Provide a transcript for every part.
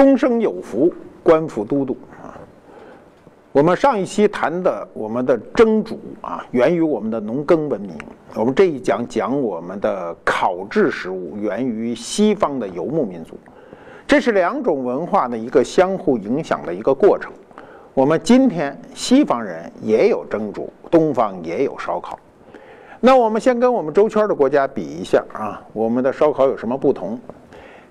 终生有福，官府都督啊。我们上一期谈的我们的蒸煮啊，源于我们的农耕文明。我们这一讲讲我们的烤制食物，源于西方的游牧民族。这是两种文化的一个相互影响的一个过程。我们今天西方人也有蒸煮，东方也有烧烤。那我们先跟我们周圈的国家比一下啊，我们的烧烤有什么不同？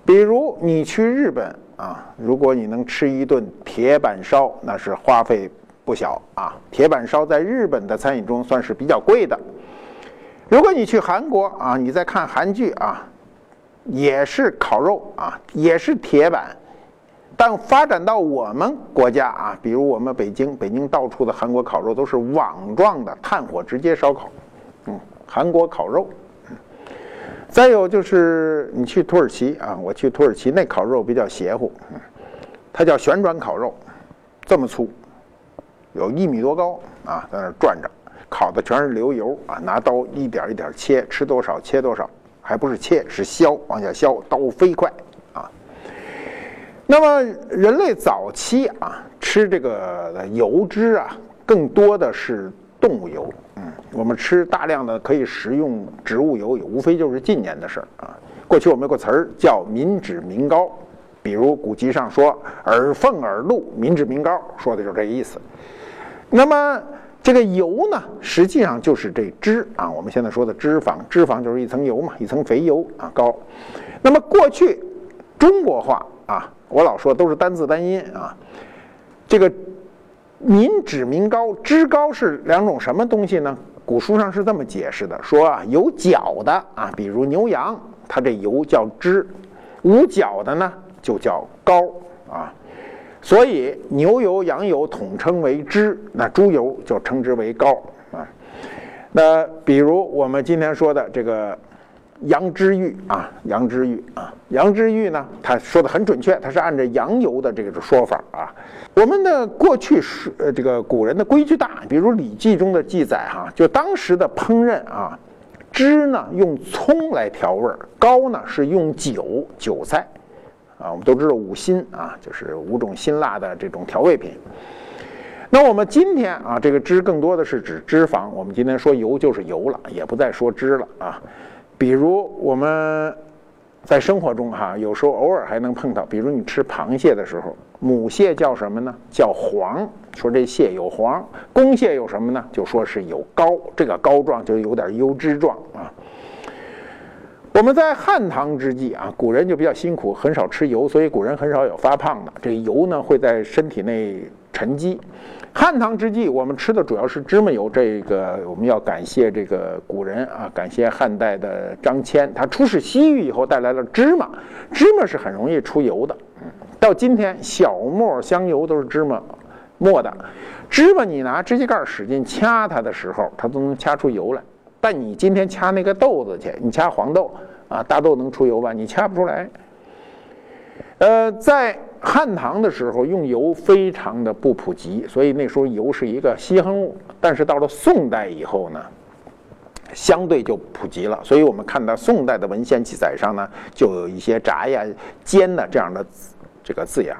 比如你去日本啊，如果你能吃一顿铁板烧，那是花费不小啊。铁板烧在日本的餐饮中算是比较贵的。如果你去韩国啊，你在看韩剧啊，也是烤肉啊，也是铁板。但发展到我们国家啊，比如我们北京，北京到处的韩国烤肉都是网状的炭火直接烧烤，嗯，韩国烤肉。再有就是你去土耳其啊，我去土耳其那烤肉比较邪乎，它叫旋转烤肉，这么粗，有一米多高啊，在那转着，烤的全是流油啊，拿刀一点一点切，吃多少切多少，还不是切是削，往下削，刀飞快啊。那么人类早期啊吃这个油脂啊，更多的是动物油。嗯我们吃大量的可以食用植物油，也无非就是近年的事儿啊。过去我们有个词儿叫“民脂民膏”，比如古籍上说“耳奉耳禄，民脂民膏”，说的就是这个意思。那么这个油呢，实际上就是这脂啊。我们现在说的脂肪，脂肪就是一层油嘛，一层肥油啊，膏。那么过去中国话啊，我老说都是单字单音啊，这个。民脂民膏，脂膏是两种什么东西呢？古书上是这么解释的：说啊，有角的啊，比如牛羊，它这油叫脂；无角的呢，就叫膏啊。所以牛油、羊油统称为脂，那猪油就称之为膏啊。那比如我们今天说的这个。羊脂玉啊，羊脂玉啊，羊脂玉呢？他说的很准确，他是按照羊油的这个说法啊。我们的过去是呃，这个古人的规矩大，比如《礼记》中的记载哈，就当时的烹饪啊，脂呢用葱来调味儿，膏呢是用酒韭菜啊。我们都知道五辛啊，就是五种辛辣的这种调味品。那我们今天啊，这个脂更多的是指脂肪，我们今天说油就是油了，也不再说脂了啊。比如我们在生活中哈，有时候偶尔还能碰到，比如你吃螃蟹的时候，母蟹叫什么呢？叫黄，说这蟹有黄；公蟹有什么呢？就说是有膏，这个膏状就有点油脂状啊。我们在汉唐之际啊，古人就比较辛苦，很少吃油，所以古人很少有发胖的。这油呢会在身体内沉积。汉唐之际，我们吃的主要是芝麻油。这个我们要感谢这个古人啊，感谢汉代的张骞，他出使西域以后带来了芝麻。芝麻是很容易出油的。到今天，小磨香油都是芝麻磨的。芝麻你拿指甲盖使劲掐它的时候，它都能掐出油来。但你今天掐那个豆子去，你掐黄豆啊，大豆能出油吧？你掐不出来。呃，在汉唐的时候，用油非常的不普及，所以那时候油是一个稀罕物。但是到了宋代以后呢，相对就普及了。所以我们看到宋代的文献记载上呢，就有一些炸呀、煎的这样的这个字样。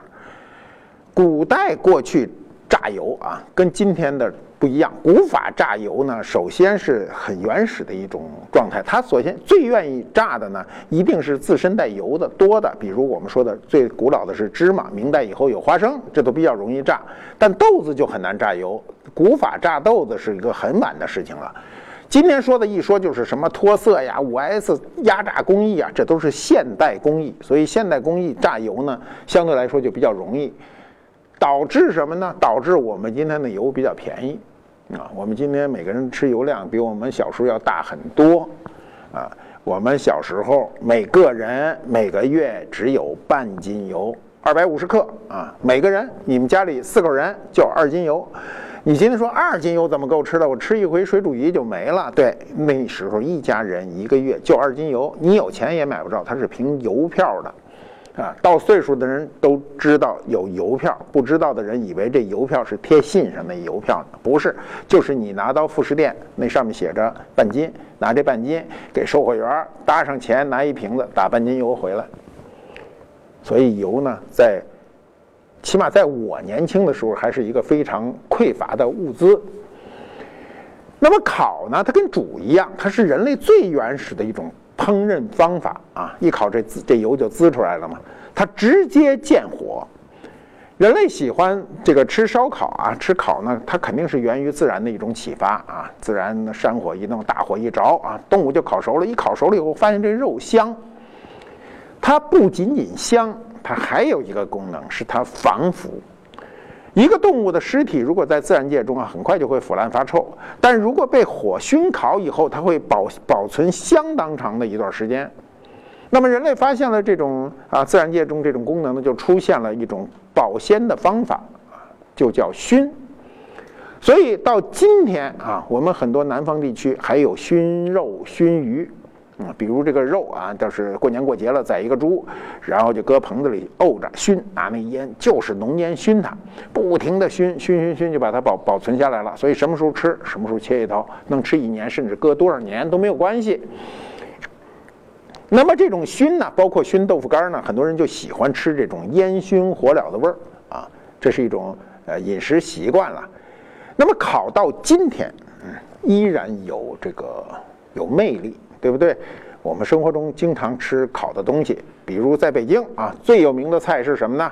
古代过去榨油啊，跟今天的。不一样，古法榨油呢，首先是很原始的一种状态。它首先最愿意榨的呢，一定是自身带油的多的，比如我们说的最古老的是芝麻，明代以后有花生，这都比较容易榨。但豆子就很难榨油，古法榨豆子是一个很晚的事情了。今天说的一说就是什么脱色呀、五 S 压榨工艺啊，这都是现代工艺。所以现代工艺榨油呢，相对来说就比较容易，导致什么呢？导致我们今天的油比较便宜。啊，我们今天每个人吃油量比我们小时候要大很多，啊，我们小时候每个人每个月只有半斤油，二百五十克啊，每个人，你们家里四口人就二斤油，你今天说二斤油怎么够吃的？我吃一回水煮鱼就没了。对，那时候一家人一个月就二斤油，你有钱也买不着，它是凭邮票的。啊，到岁数的人都知道有邮票，不知道的人以为这邮票是贴信上的邮票呢，不是，就是你拿到副食店，那上面写着半斤，拿这半斤给售货员搭上钱，拿一瓶子打半斤油回来。所以油呢，在起码在我年轻的时候，还是一个非常匮乏的物资。那么烤呢，它跟煮一样，它是人类最原始的一种烹饪方法啊！一烤这滋这油就滋出来了嘛，它直接见火。人类喜欢这个吃烧烤啊，吃烤呢，它肯定是源于自然的一种启发啊。自然山火一弄，大火一着啊，动物就烤熟了。一烤熟了以后，发现这肉香。它不仅仅香，它还有一个功能，是它防腐。一个动物的尸体如果在自然界中啊，很快就会腐烂发臭，但如果被火熏烤以后，它会保保存相当长的一段时间。那么人类发现了这种啊，自然界中这种功能呢，就出现了一种保鲜的方法，就叫熏。所以到今天啊，我们很多南方地区还有熏肉、熏鱼。啊，比如这个肉啊，就是过年过节了宰一个猪，然后就搁棚子里沤着熏，拿那烟就是浓烟熏它，不停的熏熏熏熏，就把它保保存下来了。所以什么时候吃，什么时候切一刀，能吃一年，甚至搁多少年都没有关系。那么这种熏呢，包括熏豆腐干呢，很多人就喜欢吃这种烟熏火燎的味儿啊，这是一种呃饮食习惯了。那么烤到今天，嗯，依然有这个有魅力。对不对？我们生活中经常吃烤的东西，比如在北京啊，最有名的菜是什么呢？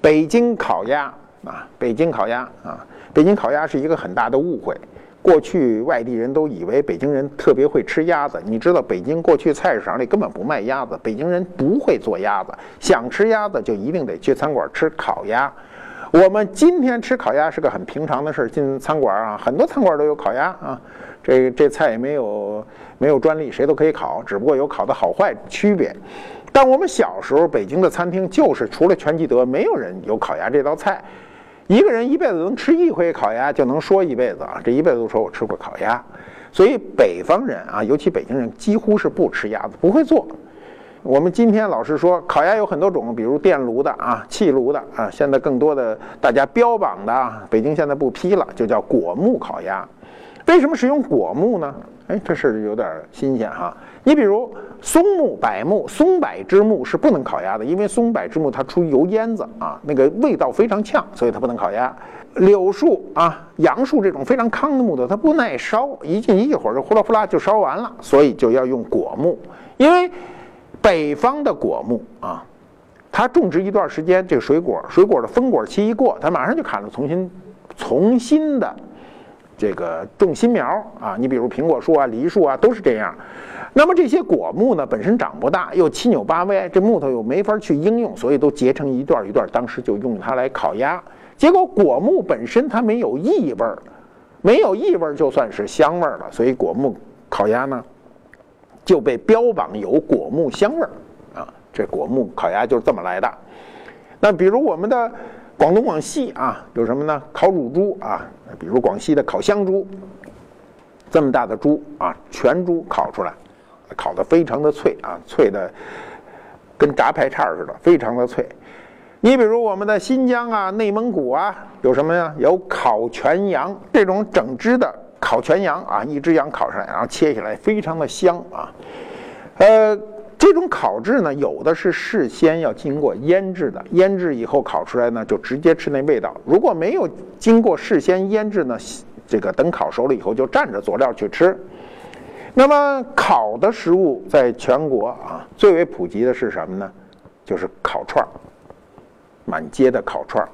北京烤鸭啊，北京烤鸭啊，北京烤鸭是一个很大的误会。过去外地人都以为北京人特别会吃鸭子，你知道北京过去菜市场里根本不卖鸭子，北京人不会做鸭子，想吃鸭子就一定得去餐馆吃烤鸭。我们今天吃烤鸭是个很平常的事儿，进餐馆啊，很多餐馆都有烤鸭啊。这这菜也没有没有专利，谁都可以烤，只不过有烤的好坏区别。但我们小时候，北京的餐厅就是除了全聚德，没有人有烤鸭这道菜。一个人一辈子能吃一回烤鸭，就能说一辈子啊！这一辈子都说我吃过烤鸭。所以北方人啊，尤其北京人，几乎是不吃鸭子，不会做。我们今天老是说烤鸭有很多种，比如电炉的啊、气炉的啊，现在更多的大家标榜的啊，北京现在不批了，就叫果木烤鸭。为什么使用果木呢？哎，这事有点新鲜哈。你比如松木、柏木、松柏之木是不能烤鸭的，因为松柏之木它出油烟子啊，那个味道非常呛，所以它不能烤鸭。柳树啊、杨树这种非常康的木头，它不耐烧，一进一会儿就呼啦呼啦就烧完了，所以就要用果木。因为北方的果木啊，它种植一段时间，这个水果水果的丰果期一过，它马上就砍了，重新重新的。这个种新苗啊，你比如苹果树啊、梨树啊，都是这样。那么这些果木呢，本身长不大，又七扭八歪，这木头又没法去应用，所以都结成一段一段。当时就用它来烤鸭。结果果木本身它没有异味儿，没有异味儿就算是香味儿了。所以果木烤鸭呢，就被标榜有果木香味儿啊。这果木烤鸭就是这么来的。那比如我们的。广东、广西啊，有什么呢？烤乳猪啊，比如广西的烤香猪，这么大的猪啊，全猪烤出来，烤的非常的脆啊，脆的跟炸排叉似的，非常的脆。你比如我们的新疆啊、内蒙古啊，有什么呀？有烤全羊，这种整只的烤全羊啊，一只羊烤上来，然后切下来，非常的香啊，呃。这种烤制呢，有的是事先要经过腌制的，腌制以后烤出来呢，就直接吃那味道。如果没有经过事先腌制呢，这个等烤熟了以后就蘸着佐料去吃。那么烤的食物在全国啊，最为普及的是什么呢？就是烤串儿，满街的烤串儿，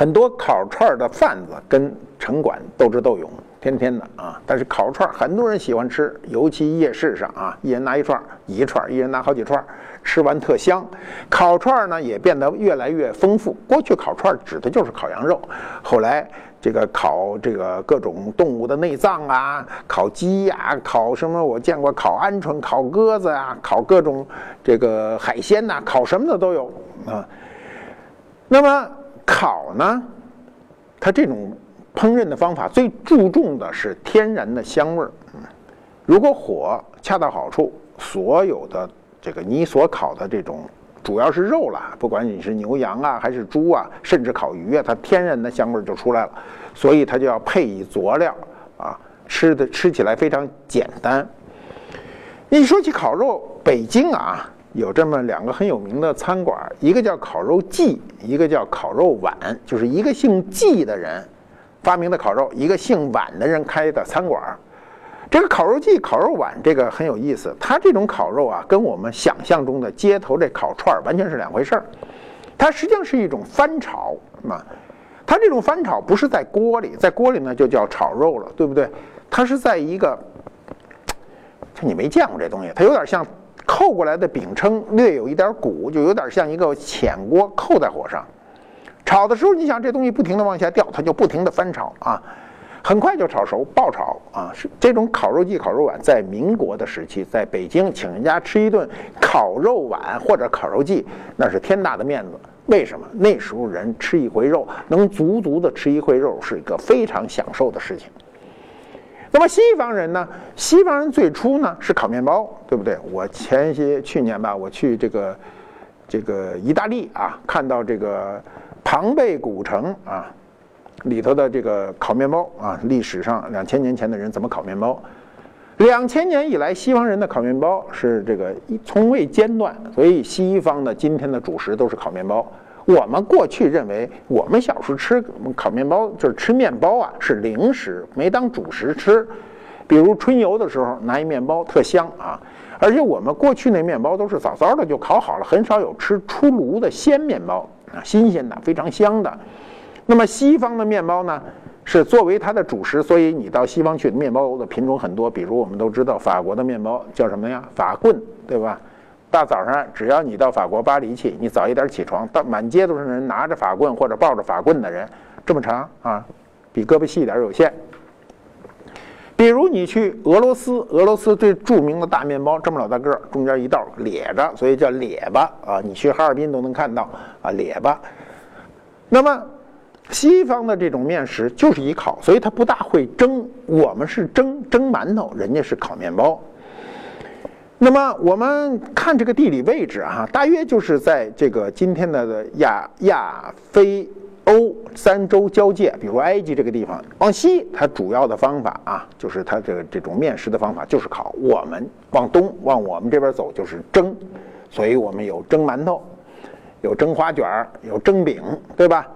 很多烤串的贩子跟城管斗智斗勇。天天的啊，但是烤串很多人喜欢吃，尤其夜市上啊，一人拿一串，一串，一人拿好几串，吃完特香。烤串呢也变得越来越丰富。过去烤串指的就是烤羊肉，后来这个烤这个各种动物的内脏啊，烤鸡呀，烤什么？我见过烤鹌鹑、烤鸽子啊，烤各种这个海鲜呐，烤什么的都有啊。那么烤呢，它这种。烹饪的方法最注重的是天然的香味儿。如果火恰到好处，所有的这个你所烤的这种主要是肉啦，不管你是牛羊啊还是猪啊，甚至烤鱼啊，它天然的香味儿就出来了。所以它就要配以佐料啊，吃的吃起来非常简单。一说起烤肉，北京啊，有这么两个很有名的餐馆，一个叫烤肉季，一个叫烤肉碗，就是一个姓季的人发明的烤肉，一个姓碗的人开的餐馆。这个烤肉季、烤肉碗这个很有意思，它这种烤肉啊，跟我们想象中的街头这烤串完全是两回事儿。它实际上是一种翻炒嘛，它这种翻炒不是在锅里，在锅里呢就叫炒肉了，对不对？它是在一个，就你没见过这东西，它有点像。扣过来的饼铛略有一点鼓，就有点像一个浅锅扣在火上炒的时候，你想这东西不停的往下掉，它就不停的翻炒啊，很快就炒熟，爆炒啊。是这种烤肉季、烤肉碗，在民国的时期，在北京请人家吃一顿烤肉碗或者烤肉季，那是天大的面子。为什么？那时候人吃一回肉，能足足的吃一回肉，是一个非常享受的事情。那么西方人呢？西方人最初呢是烤面包，对不对？我前些去年吧，我去这个这个意大利啊，看到这个庞贝古城啊里头的这个烤面包。啊，历史上两千年前的人怎么烤面包？两千年以来，西方人的烤面包。是这个从未间断，所以西方的今天的主食都是烤面包。我们过去认为，我们小时候吃烤面包就是吃面包啊，是零食，没当主食吃。比如春游的时候拿一面包特香啊，而且我们过去那面包都是早早的就烤好了，很少有吃出炉的鲜面包啊，新鲜的非常香的。那么西方的面包呢，是作为它的主食，所以你到西方去，面包的品种很多。比如我们都知道法国的面包叫什么呀？法棍，对吧？大早上，只要你到法国巴黎去，你早一点起床，到满街都是人拿着法棍或者抱着法棍的人，这么长啊，比胳膊细一点有限。比如你去俄罗斯，俄罗斯最著名的大面包这么老大个儿，中间一道咧着，所以叫咧巴啊。你去哈尔滨都能看到啊咧巴。那么西方的这种面食就是以烤，所以它不大会蒸。我们是蒸蒸馒头，人家是烤面包。那么我们看这个地理位置啊，大约就是在这个今天的亚亚非欧三洲交界，比如埃及这个地方。往西，它主要的方法啊，就是它这个这种面食的方法就是烤。我们往东往我们这边走就是蒸，所以我们有蒸馒头，有蒸花卷儿，有蒸饼，对吧？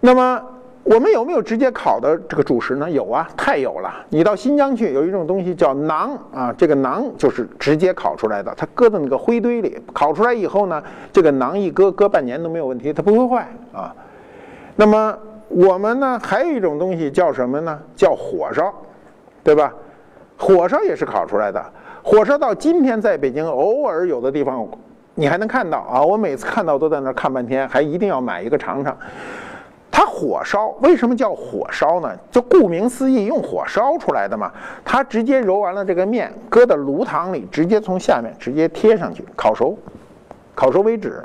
那么。我们有没有直接烤的这个主食呢？有啊，太有了。你到新疆去，有一种东西叫馕啊，这个馕就是直接烤出来的，它搁在那个灰堆里，烤出来以后呢，这个馕一搁，搁半年都没有问题，它不会坏啊。那么我们呢，还有一种东西叫什么呢？叫火烧，对吧？火烧也是烤出来的。火烧到今天在北京偶尔有的地方你还能看到啊，我每次看到都在那儿看半天，还一定要买一个尝尝。它火烧为什么叫火烧呢？就顾名思义，用火烧出来的嘛。它直接揉完了这个面，搁到炉膛里，直接从下面直接贴上去烤熟，烤熟为止。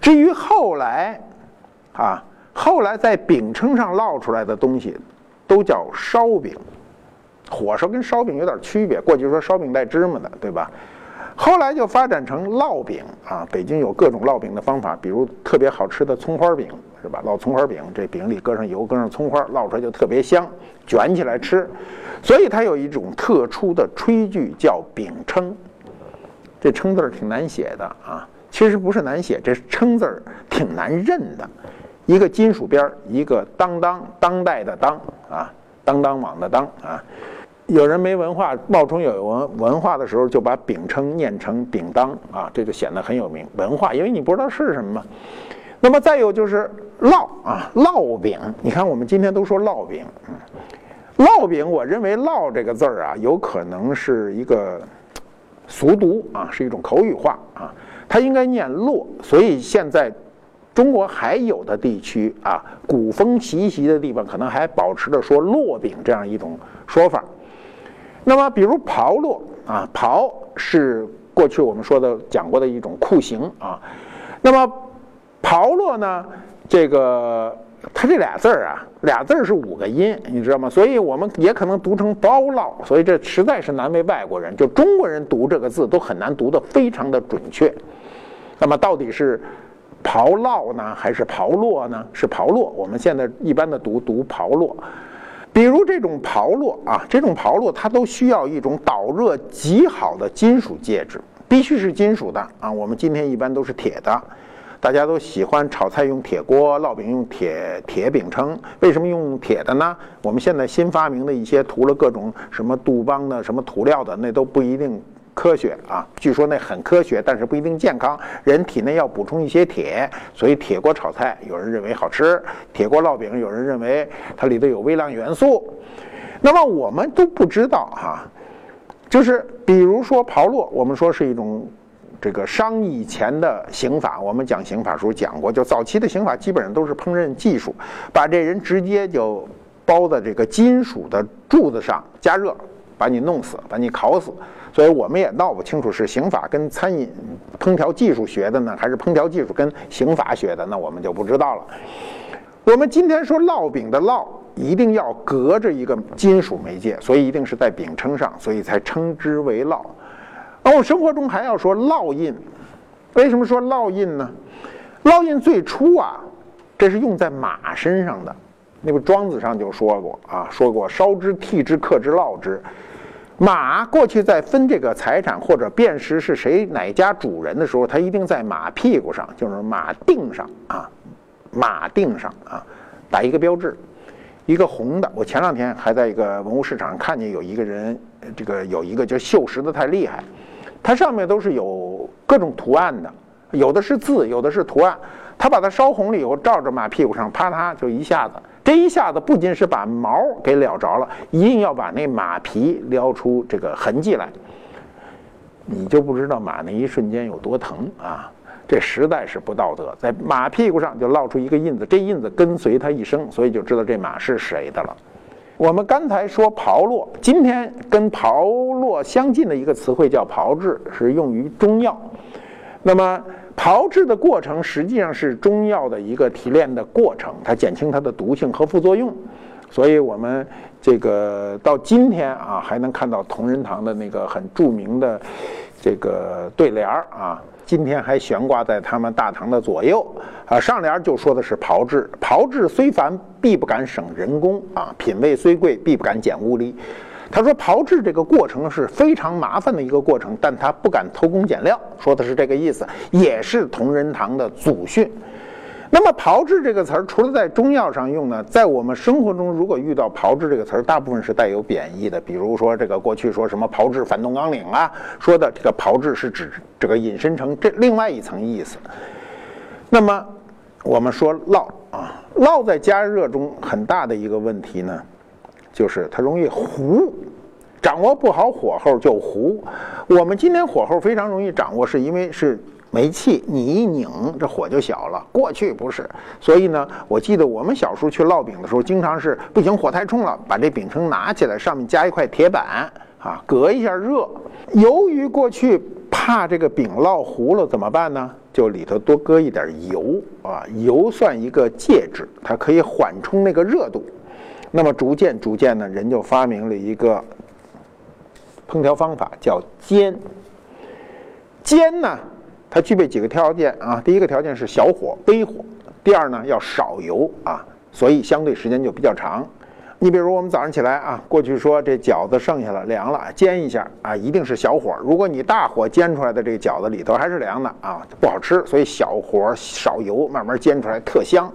至于后来，啊，后来在饼铛上烙出来的东西，都叫烧饼。火烧跟烧饼有点区别，过去说烧饼带芝麻的，对吧？后来就发展成烙饼啊。北京有各种烙饼的方法，比如特别好吃的葱花饼。是吧？烙葱花饼，这饼里搁上油，搁上葱花，烙出来就特别香，卷起来吃。所以它有一种特殊的炊具，叫饼铛。这称字儿挺难写的啊，其实不是难写，这称字儿挺难认的。一个金属边儿，一个当当当代的当啊，当当网的当啊。有人没文化，冒充有文文化的时候，就把饼称念成饼当啊，这就显得很有名文化，因为你不知道是什么嘛。那么再有就是烙啊，烙饼。你看我们今天都说烙饼，烙饼，我认为“烙”这个字儿啊，有可能是一个俗读啊，是一种口语化啊，它应该念“烙”。所以现在中国还有的地区啊，古风习习的地方，可能还保持着说“烙饼”这样一种说法。那么，比如刨烙啊，刨是过去我们说的讲过的一种酷刑啊，那么。刨落呢？这个它这俩字儿啊，俩字儿是五个音，你知道吗？所以我们也可能读成包烙，所以这实在是难为外国人。就中国人读这个字都很难读得非常的准确。那么到底是刨烙呢，还是刨落呢？是刨落。我们现在一般的读读刨落。比如这种刨落啊，这种刨落它都需要一种导热极好的金属介质。必须是金属的啊。我们今天一般都是铁的，大家都喜欢炒菜用铁锅，烙饼用铁铁饼铛。为什么用铁的呢？我们现在新发明的一些涂了各种什么杜邦的什么涂料的，那都不一定。科学啊，据说那很科学，但是不一定健康。人体内要补充一些铁，所以铁锅炒菜有人认为好吃，铁锅烙饼有人认为它里头有微量元素。那么我们都不知道哈，就是比如说刨落，我们说是一种这个商以前的刑法，我们讲刑法时候讲过，就早期的刑法基本上都是烹饪技术，把这人直接就包在这个金属的柱子上加热，把你弄死，把你烤死。所以我们也闹不清楚是刑法跟餐饮烹调技术学的呢，还是烹调技术跟刑法学的，那我们就不知道了。我们今天说烙饼的烙一定要隔着一个金属媒介，所以一定是在饼铛上，所以才称之为烙。而我生活中还要说烙印，为什么说烙印呢？烙印最初啊，这是用在马身上的。那个庄子上就说过啊，说过烧之、剃之、刻之、烙之。马过去在分这个财产或者辨识是谁哪家主人的时候，他一定在马屁股上，就是马腚上啊，马腚上啊，打一个标志，一个红的。我前两天还在一个文物市场上看见有一个人，这个有一个就锈蚀的太厉害，它上面都是有各种图案的，有的是字，有的是图案。他把它烧红了以后，照着马屁股上啪嗒就一下子。这一下子不仅是把毛给燎着了，一定要把那马皮撩出这个痕迹来，你就不知道马那一瞬间有多疼啊！这实在是不道德，在马屁股上就烙出一个印子，这印子跟随他一生，所以就知道这马是谁的了。我们刚才说炮烙，今天跟炮烙相近的一个词汇叫炮制，是用于中药。那么。炮制的过程实际上是中药的一个提炼的过程，它减轻它的毒性和副作用，所以我们这个到今天啊，还能看到同仁堂的那个很著名的这个对联儿啊，今天还悬挂在他们大堂的左右啊。上联就说的是炮制，炮制虽繁，必不敢省人工啊；品味虽贵，必不敢减物力。他说炮制这个过程是非常麻烦的一个过程，但他不敢偷工减料，说的是这个意思，也是同仁堂的祖训。那么炮制这个词儿，除了在中药上用呢，在我们生活中，如果遇到炮制这个词儿，大部分是带有贬义的。比如说这个过去说什么炮制反动纲领啊，说的这个炮制是指这个引申成这另外一层意思。那么我们说烙啊，烙在加热中很大的一个问题呢。就是它容易糊，掌握不好火候就糊。我们今天火候非常容易掌握，是因为是煤气，你一拧这火就小了。过去不是，所以呢，我记得我们小时候去烙饼的时候，经常是不行，火太冲了，把这饼铛拿起来，上面加一块铁板啊，隔一下热。由于过去怕这个饼烙糊了怎么办呢？就里头多搁一点油啊，油算一个介质，它可以缓冲那个热度。那么逐渐逐渐呢，人就发明了一个烹调方法，叫煎。煎呢，它具备几个条件啊？第一个条件是小火微火，第二呢要少油啊，所以相对时间就比较长。你比如我们早上起来啊，过去说这饺子剩下了凉了，煎一下啊，一定是小火。如果你大火煎出来的这个饺子里头还是凉的啊，不好吃。所以小火少油，慢慢煎出来特香。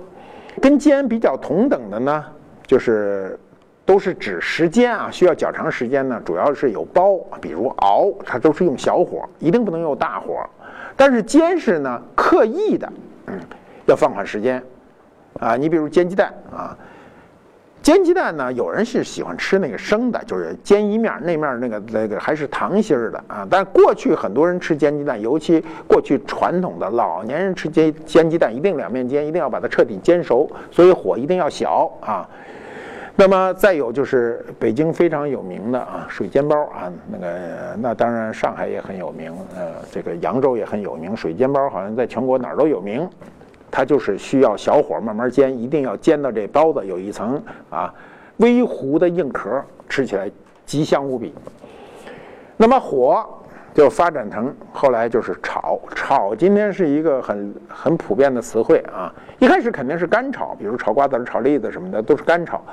跟煎比较同等的呢。就是都是指时间啊，需要较长时间呢。主要是有煲，比如熬，它都是用小火，一定不能用大火。但是煎是呢，刻意的，嗯，要放缓时间啊。你比如煎鸡蛋啊，煎鸡蛋呢，有人是喜欢吃那个生的，就是煎一面，那面那个那个还是糖心儿的啊。但过去很多人吃煎鸡蛋，尤其过去传统的老年人吃煎煎鸡蛋，一定两面煎，一定要把它彻底煎熟，所以火一定要小啊。那么再有就是北京非常有名的啊水煎包啊，那个那当然上海也很有名，呃，这个扬州也很有名。水煎包好像在全国哪儿都有名，它就是需要小火慢慢煎，一定要煎到这包子有一层啊微糊的硬壳，吃起来极香无比。那么火就发展成后来就是炒，炒今天是一个很很普遍的词汇啊。一开始肯定是干炒，比如炒瓜子、炒栗子什么的都是干炒。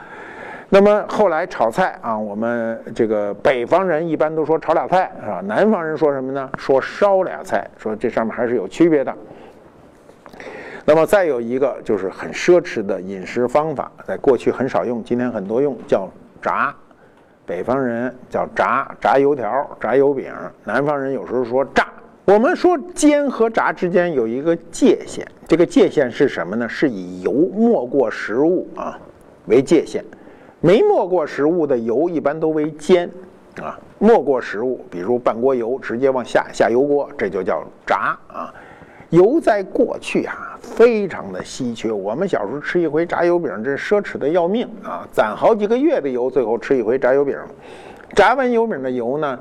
那么后来炒菜啊，我们这个北方人一般都说炒俩菜是吧？南方人说什么呢？说烧俩菜，说这上面还是有区别的。那么再有一个就是很奢侈的饮食方法，在过去很少用，今天很多用，叫炸。北方人叫炸炸油条、炸油饼，南方人有时候说炸。我们说煎和炸之间有一个界限，这个界限是什么呢？是以油没过食物啊为界限，没没过食物的油一般都为煎啊，没过食物，比如半锅油直接往下下油锅，这就叫炸啊。油在过去啊，非常的稀缺。我们小时候吃一回炸油饼，这奢侈的要命啊！攒好几个月的油，最后吃一回炸油饼。炸完油饼的油呢，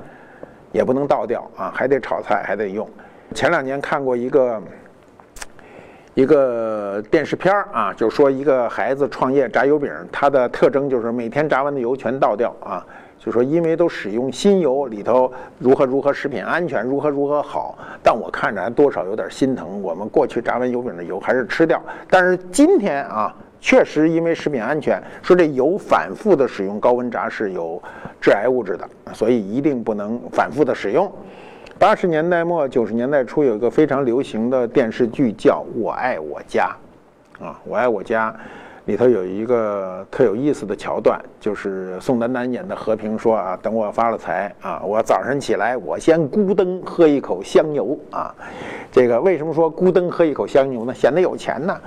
也不能倒掉啊，还得炒菜，还得用。前两年看过一个一个电视片啊，就说一个孩子创业炸油饼，他的特征就是每天炸完的油全倒掉啊。就说因为都使用新油，里头如何如何食品安全，如何如何好，但我看着还多少有点心疼。我们过去炸完油饼的油还是吃掉，但是今天啊，确实因为食品安全，说这油反复的使用高温炸是有致癌物质的，所以一定不能反复的使用。八十年代末九十年代初有一个非常流行的电视剧叫《我爱我家》，啊，《我爱我家》。里头有一个特有意思的桥段，就是宋丹丹演的和平说啊，等我发了财啊，我早上起来我先咕噔喝一口香油啊。这个为什么说咕噔喝一口香油呢？显得有钱呢。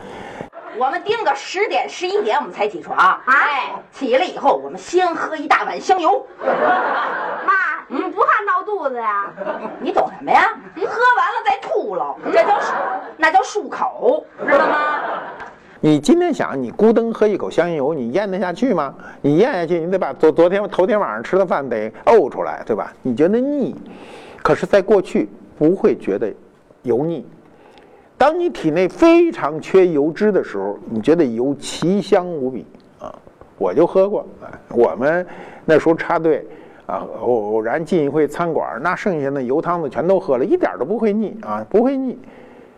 我们定个十点十一点我们才起床，哎，起来以后我们先喝一大碗香油。妈，你不怕闹肚子呀？你懂什么呀？喝完了再吐了，这叫漱，那叫漱口，知道吗？你今天想你咕噔喝一口香油，你咽得下去吗？你咽下去，你得把昨昨天头天晚上吃的饭得呕出来，对吧？你觉得腻，可是在过去不会觉得油腻。当你体内非常缺油脂的时候，你觉得油奇香无比啊！我就喝过，我们那时候插队啊，偶偶然进一回餐馆，那剩下的油汤子全都喝了，一点都不会腻啊，不会腻。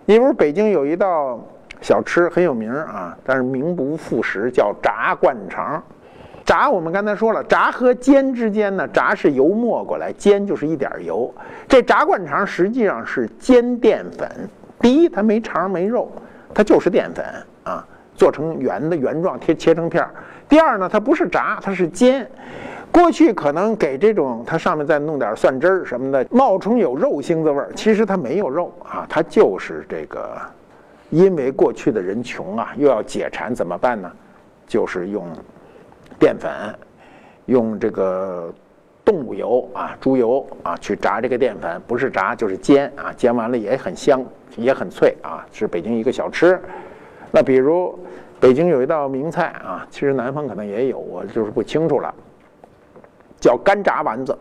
你不是北京有一道？小吃很有名啊，但是名不副实，叫炸灌肠。炸我们刚才说了，炸和煎之间呢，炸是油没过来，煎就是一点油。这炸灌肠实际上是煎淀粉。第一，它没肠没肉，它就是淀粉啊，做成圆的圆状，切切成片儿。第二呢，它不是炸，它是煎。过去可能给这种，它上面再弄点蒜汁儿什么的，冒充有肉腥子味儿，其实它没有肉啊，它就是这个。因为过去的人穷啊，又要解馋，怎么办呢？就是用淀粉，用这个动物油啊，猪油啊，去炸这个淀粉，不是炸就是煎啊，煎完了也很香，也很脆啊，是北京一个小吃。那比如北京有一道名菜啊，其实南方可能也有，我就是不清楚了，叫干炸丸子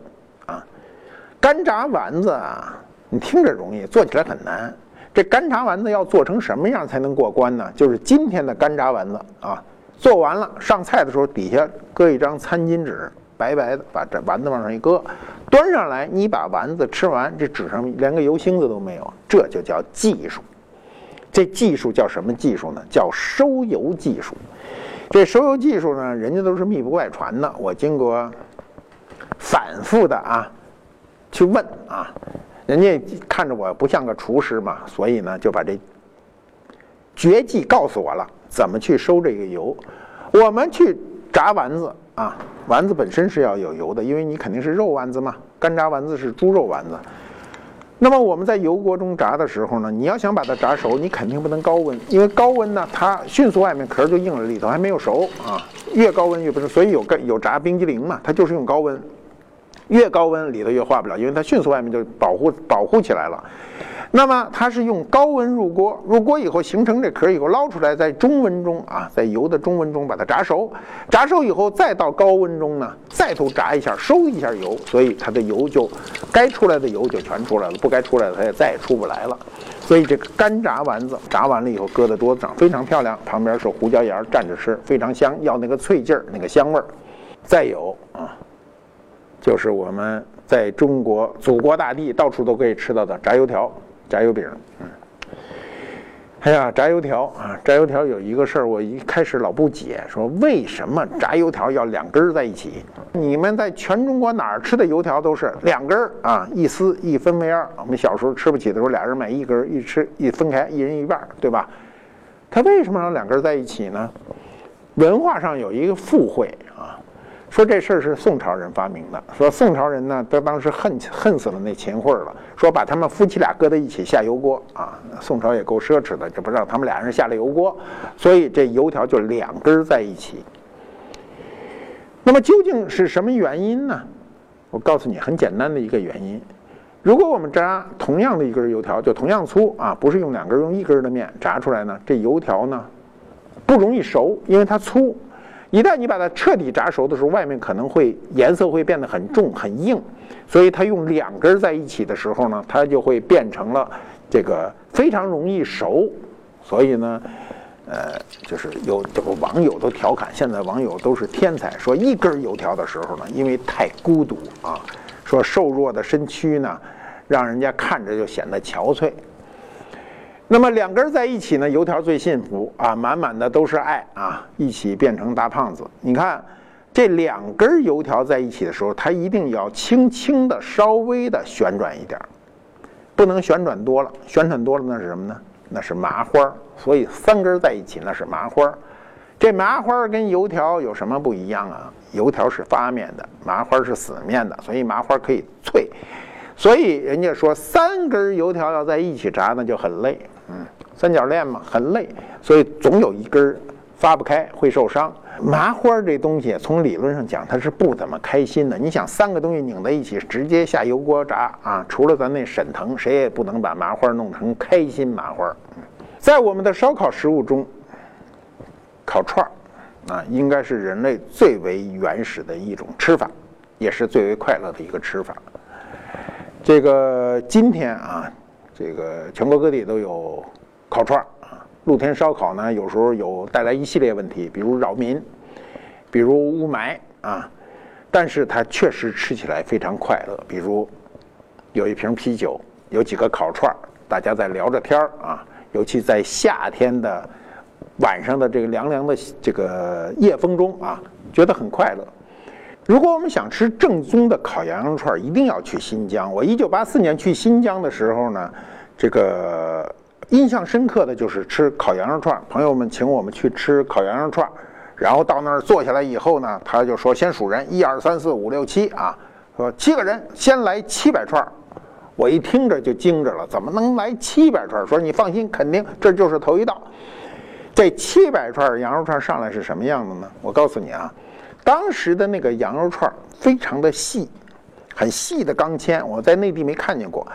啊。干炸丸子啊，你听着容易，做起来很难。这干炸丸子要做成什么样才能过关呢？就是今天的干炸丸子啊，做完了上菜的时候，底下搁一张餐巾纸，白白的，把这丸子往上一搁，端上来，你把丸子吃完，这纸上连个油星子都没有，这就叫技术。这技术叫什么技术呢？叫收油技术。这收油技术呢，人家都是密不外传的，我经过反复的啊去问啊。人家看着我不像个厨师嘛，所以呢就把这绝技告诉我了，怎么去收这个油。我们去炸丸子啊，丸子本身是要有油的，因为你肯定是肉丸子嘛。干炸丸子是猪肉丸子。那么我们在油锅中炸的时候呢，你要想把它炸熟，你肯定不能高温，因为高温呢，它迅速外面壳就硬了，里头还没有熟啊。越高温越不是，所以有干有炸冰激凌嘛，它就是用高温。越高温里头越化不了，因为它迅速外面就保护保护起来了。那么它是用高温入锅，入锅以后形成这壳以后捞出来，在中温中啊，在油的中温中把它炸熟。炸熟以后再到高温中呢，再度炸一下，收一下油，所以它的油就该出来的油就全出来了，不该出来的它也再也出不来了。所以这个干炸丸子炸完了以后搁在桌子上非常漂亮，旁边是胡椒盐蘸着吃，非常香，要那个脆劲儿，那个香味儿。再有啊。就是我们在中国祖国大地到处都可以吃到的炸油条、炸油饼。嗯，哎呀，炸油条啊，炸油条有一个事儿，我一开始老不解，说为什么炸油条要两根儿在一起？你们在全中国哪儿吃的油条都是两根儿啊，一撕一分为二。我们小时候吃不起的时候，俩人买一根儿，一吃一分开，一人一半，对吧？它为什么让两根儿在一起呢？文化上有一个附会啊。说这事儿是宋朝人发明的。说宋朝人呢，他当时恨恨死了那秦桧了。说把他们夫妻俩搁在一起下油锅啊。宋朝也够奢侈的，就不让他们俩人下了油锅，所以这油条就两根在一起。那么究竟是什么原因呢？我告诉你，很简单的一个原因。如果我们炸同样的一根油条，就同样粗啊，不是用两根，用一根的面炸出来呢，这油条呢不容易熟，因为它粗。一旦你把它彻底炸熟的时候，外面可能会颜色会变得很重很硬，所以它用两根在一起的时候呢，它就会变成了这个非常容易熟。所以呢，呃，就是有这个网友都调侃，现在网友都是天才，说一根油条的时候呢，因为太孤独啊，说瘦弱的身躯呢，让人家看着就显得憔悴。那么两根在一起呢，油条最幸福啊，满满的都是爱啊，一起变成大胖子。你看，这两根油条在一起的时候，它一定要轻轻的、稍微的旋转一点，不能旋转多了。旋转多了那是什么呢？那是麻花。所以三根在一起那是麻花。这麻花跟油条有什么不一样啊？油条是发面的，麻花是死面的，所以麻花可以脆。所以人家说三根油条要在一起炸，那就很累。嗯，三角恋嘛，很累，所以总有一根儿发不开，会受伤。麻花这东西，从理论上讲，它是不怎么开心的。你想，三个东西拧在一起，直接下油锅炸啊，除了咱那沈腾，谁也不能把麻花弄成开心麻花。在我们的烧烤食物中，烤串儿啊，应该是人类最为原始的一种吃法，也是最为快乐的一个吃法。这个今天啊。这个全国各地都有烤串儿啊，露天烧烤呢，有时候有带来一系列问题，比如扰民，比如雾霾啊，但是它确实吃起来非常快乐。比如有一瓶啤酒，有几个烤串儿，大家在聊着天儿啊，尤其在夏天的晚上的这个凉凉的这个夜风中啊，觉得很快乐。如果我们想吃正宗的烤羊肉串，一定要去新疆。我一九八四年去新疆的时候呢，这个印象深刻的就是吃烤羊肉串。朋友们请我们去吃烤羊肉串，然后到那儿坐下来以后呢，他就说先数人，一二三四五六七啊，说七个人先来七百串。我一听着就惊着了，怎么能来七百串？说你放心，肯定这就是头一道。这七百串羊肉串上来是什么样的呢？我告诉你啊。当时的那个羊肉串非常的细，很细的钢签，我在内地没看见过。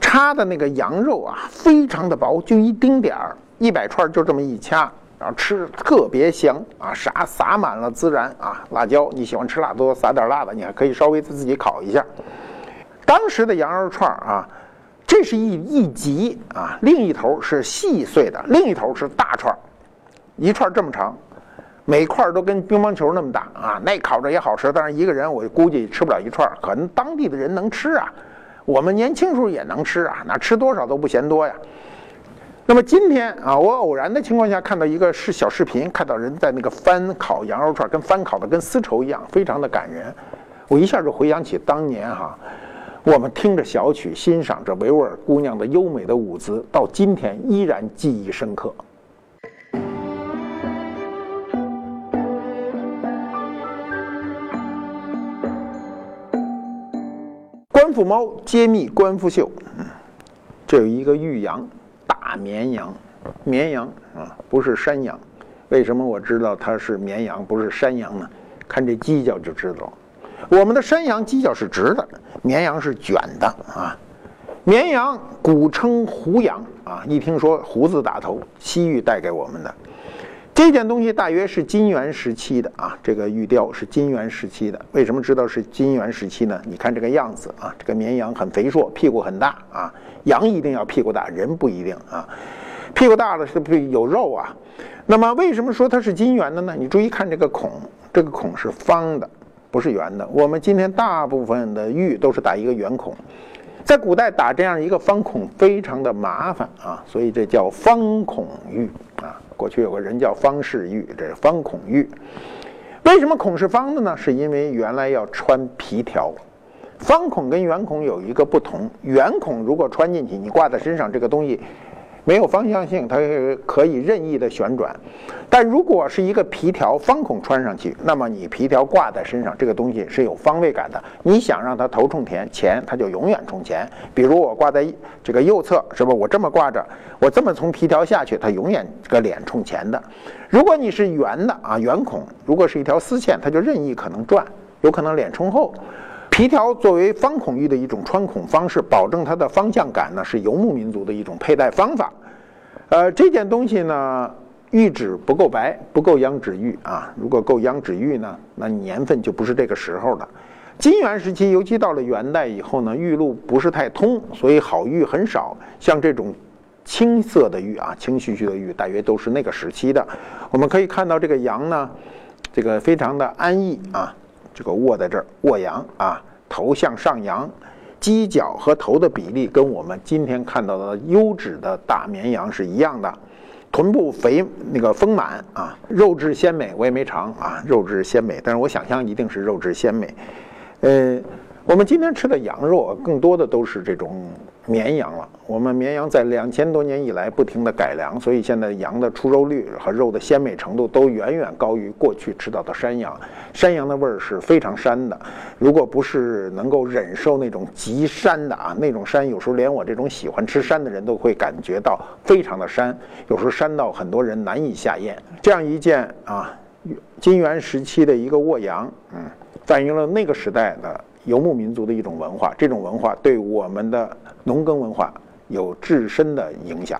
插的那个羊肉啊，非常的薄，就一丁点儿，一百串就这么一掐，然后吃特别香啊，撒撒满了孜然啊，辣椒，你喜欢吃辣多撒点辣的，你还可以稍微自己烤一下。当时的羊肉串啊，这是一一级啊，另一头是细碎的，另一头是大串，一串这么长。每块都跟乒乓球那么大啊！那烤着也好吃，但是一个人我估计吃不了一串，可能当地的人能吃啊。我们年轻时候也能吃啊，那吃多少都不嫌多呀。那么今天啊，我偶然的情况下看到一个是小视频，看到人在那个翻烤羊肉串，跟翻烤的跟丝绸一样，非常的感人。我一下就回想起当年哈，我们听着小曲，欣赏着维吾尔姑娘的优美的舞姿，到今天依然记忆深刻。官府猫揭秘官府秀，这有一个玉羊，大绵羊，绵羊啊，不是山羊。为什么我知道它是绵羊，不是山羊呢？看这犄角就知道了。我们的山羊犄角是直的，绵羊是卷的啊。绵羊古称胡羊啊，一听说胡子打头，西域带给我们的。这件东西大约是金元时期的啊，这个玉雕是金元时期的。为什么知道是金元时期呢？你看这个样子啊，这个绵羊很肥硕，屁股很大啊。羊一定要屁股大，人不一定啊。屁股大了是不是有肉啊？那么为什么说它是金元的呢？你注意看这个孔，这个孔是方的，不是圆的。我们今天大部分的玉都是打一个圆孔。在古代打这样一个方孔非常的麻烦啊，所以这叫方孔玉啊。过去有个人叫方世玉，这是方孔玉。为什么孔是方的呢？是因为原来要穿皮条。方孔跟圆孔有一个不同，圆孔如果穿进去，你挂在身上，这个东西。没有方向性，它可以任意的旋转。但如果是一个皮条方孔穿上去，那么你皮条挂在身上，这个东西是有方位感的。你想让它头冲前，前它就永远冲前。比如我挂在这个右侧，是吧？我这么挂着，我这么从皮条下去，它永远这个脸冲前的。如果你是圆的啊，圆孔，如果是一条丝线，它就任意可能转，有可能脸冲后。皮条作为方孔玉的一种穿孔方式，保证它的方向感呢，是游牧民族的一种佩戴方法。呃，这件东西呢，玉质不够白，不够羊脂玉啊。如果够羊脂玉呢，那年份就不是这个时候了。金元时期，尤其到了元代以后呢，玉路不是太通，所以好玉很少。像这种青色的玉啊，青须须的玉，大约都是那个时期的。我们可以看到这个羊呢，这个非常的安逸啊，这个卧在这儿卧羊啊。头向上扬，犄角和头的比例跟我们今天看到的优质的大绵羊是一样的，臀部肥那个丰满啊，肉质鲜美。我也没尝啊，肉质鲜美，但是我想象一定是肉质鲜美。呃，我们今天吃的羊肉更多的都是这种。绵羊了，我们绵羊在两千多年以来不停的改良，所以现在羊的出肉率和肉的鲜美程度都远远高于过去吃到的山羊。山羊的味儿是非常膻的，如果不是能够忍受那种极膻的啊，那种膻有时候连我这种喜欢吃膻的人都会感觉到非常的膻，有时候膻到很多人难以下咽。这样一件啊，金元时期的一个卧羊，嗯，反映了那个时代的。游牧民族的一种文化，这种文化对我们的农耕文化有至深的影响。